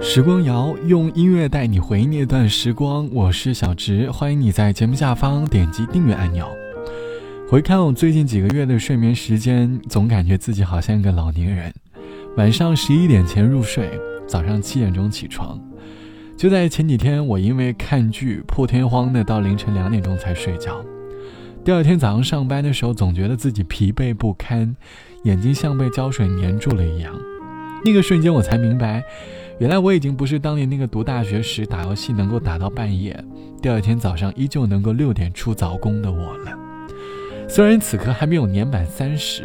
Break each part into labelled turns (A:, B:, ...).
A: 时光谣用音乐带你回忆那段时光，我是小直，欢迎你在节目下方点击订阅按钮。回看我最近几个月的睡眠时间，总感觉自己好像一个老年人。晚上十一点前入睡，早上七点钟起床。就在前几天，我因为看剧破天荒的到凌晨两点钟才睡觉。第二天早上上班的时候，总觉得自己疲惫不堪，眼睛像被胶水粘住了一样。那个瞬间，我才明白。原来我已经不是当年那个读大学时打游戏能够打到半夜，第二天早上依旧能够六点出早工的我了。虽然此刻还没有年满三十，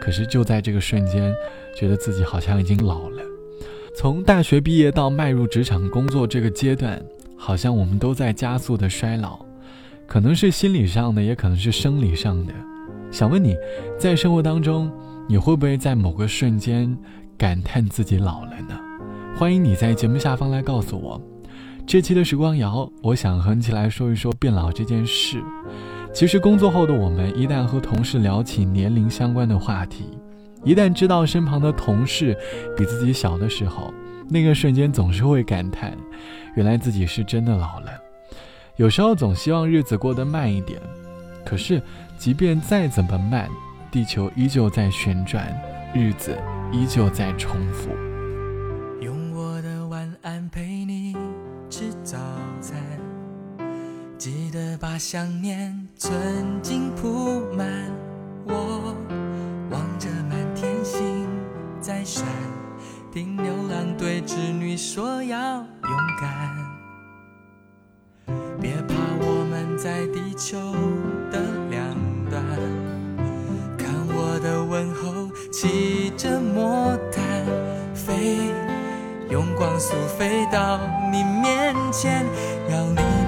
A: 可是就在这个瞬间，觉得自己好像已经老了。从大学毕业到迈入职场工作这个阶段，好像我们都在加速的衰老，可能是心理上的，也可能是生理上的。想问你，在生活当中，你会不会在某个瞬间感叹自己老了呢？欢迎你在节目下方来告诉我，这期的时光谣，我想和你一起来说一说变老这件事。其实工作后的我们，一旦和同事聊起年龄相关的话题，一旦知道身旁的同事比自己小的时候，那个瞬间总是会感叹，原来自己是真的老了。有时候总希望日子过得慢一点，可是即便再怎么慢，地球依旧在旋转，日子依旧在重复。
B: 记得把想念存进铺满，我望着满天星。在闪，听牛郎对织女说要勇敢。别怕，我们在地球的两端，看我的问候，骑着魔毯飞，用光速飞到你面前，要你。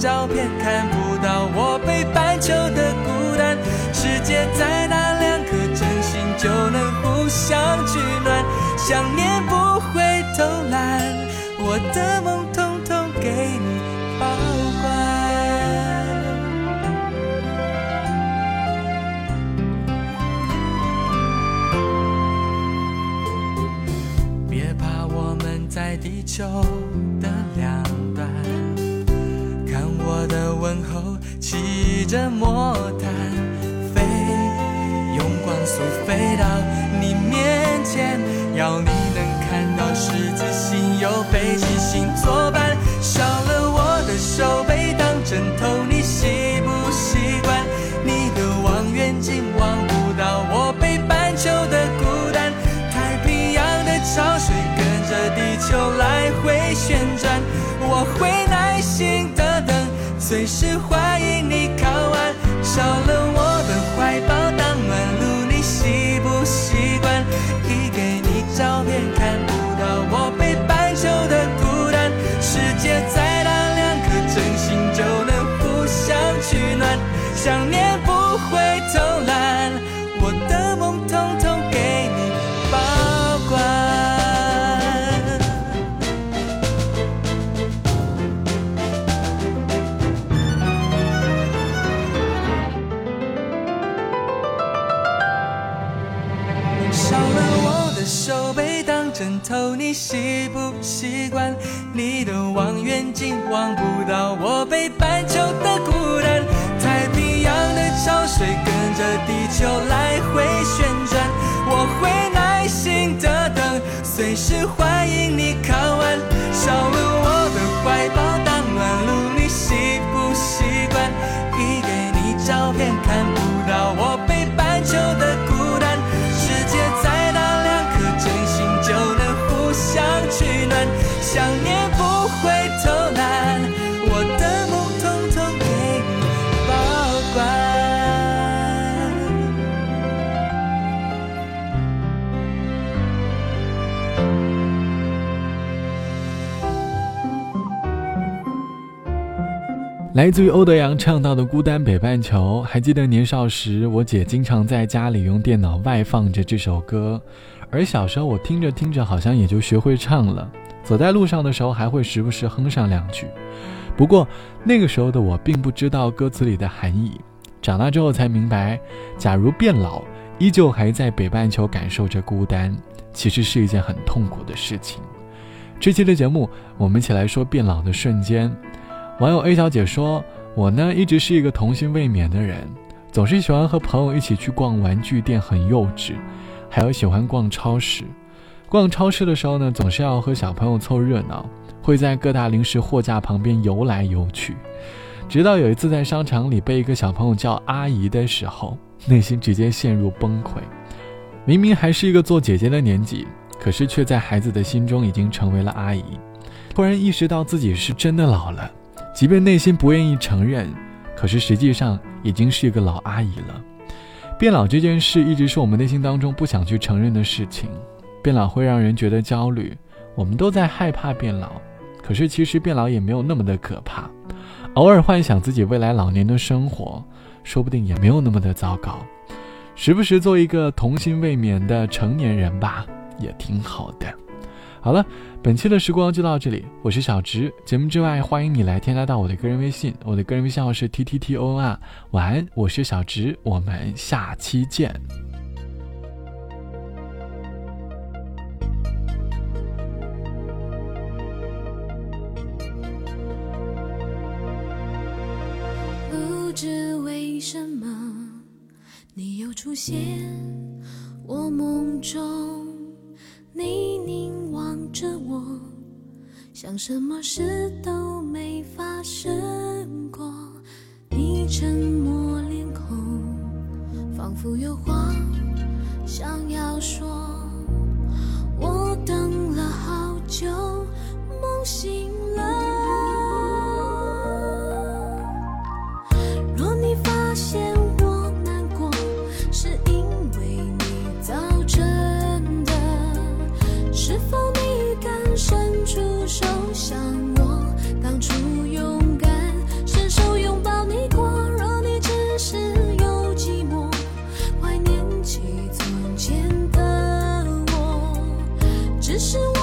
B: 照片看不到我北半球的孤单，世界再大两颗真心就能互相取暖，想念不会偷懒，我的梦统统给你保管。别怕，我们在地球着魔毯飞，用光速飞到你面前，要你能看到十字星有北极星作伴，少了我的手背当枕头，你习不习惯？你的望远镜望不到我北半球的孤单，太平洋的潮水跟着地球来回旋转，我会耐心的等。随时欢迎你取暖，想念不会偷懒，我的梦统统给你保管。少了我的手背当枕头你习不习惯？你的望远镜望不到我北半球的孤。潮水跟着地球来回旋转，我会耐心的等，随时欢迎你靠岸。少了
A: 来自于欧德阳唱到的《孤单北半球》，还记得年少时，我姐经常在家里用电脑外放着这首歌，而小时候我听着听着，好像也就学会唱了。走在路上的时候，还会时不时哼上两句。不过那个时候的我并不知道歌词里的含义，长大之后才明白，假如变老，依旧还在北半球感受着孤单，其实是一件很痛苦的事情。这期的节目，我们一起来说变老的瞬间。网友 A 小姐说：“我呢，一直是一个童心未泯的人，总是喜欢和朋友一起去逛玩具店，很幼稚。还有喜欢逛超市，逛超市的时候呢，总是要和小朋友凑热闹，会在各大零食货架旁边游来游去。直到有一次在商场里被一个小朋友叫阿姨的时候，内心直接陷入崩溃。明明还是一个做姐姐的年纪，可是却在孩子的心中已经成为了阿姨。突然意识到自己是真的老了。”即便内心不愿意承认，可是实际上已经是一个老阿姨了。变老这件事一直是我们内心当中不想去承认的事情。变老会让人觉得焦虑，我们都在害怕变老。可是其实变老也没有那么的可怕。偶尔幻想自己未来老年的生活，说不定也没有那么的糟糕。时不时做一个童心未泯的成年人吧，也挺好的。好了，本期的时光就到这里。我是小直，节目之外欢迎你来添加到我的个人微信，我的个人微信号是 t t t o r。晚安，我是小直，我们下期见。
C: 不知为什么，你又出现我梦中。像什么事都没发生过。你沉默脸孔，仿佛有话想要说。只是我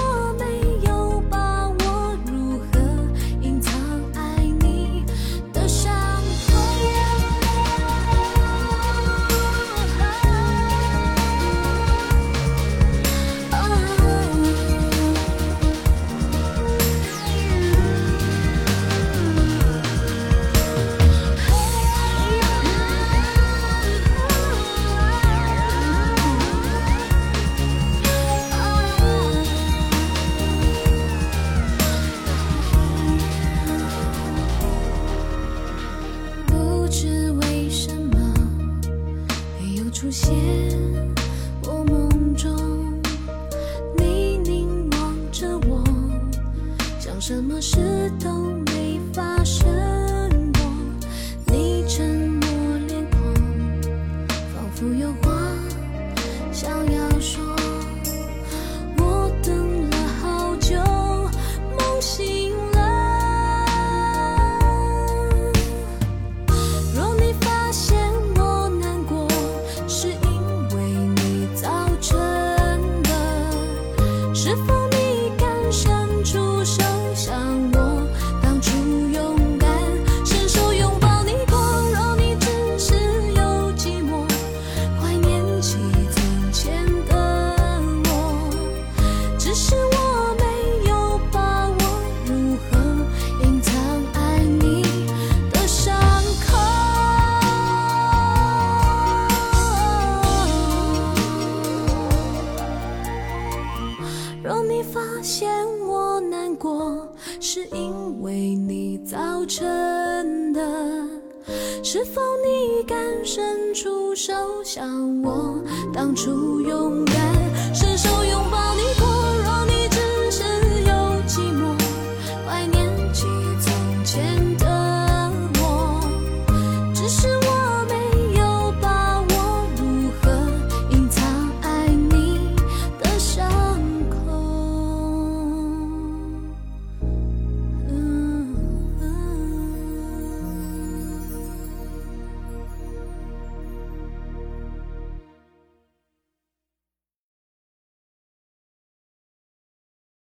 C: 些，我梦中你凝望着我，像什么事都没发生过，你沉默脸孔，仿佛有话想要说。是否你感伤？你敢伸出手向我当初勇敢伸手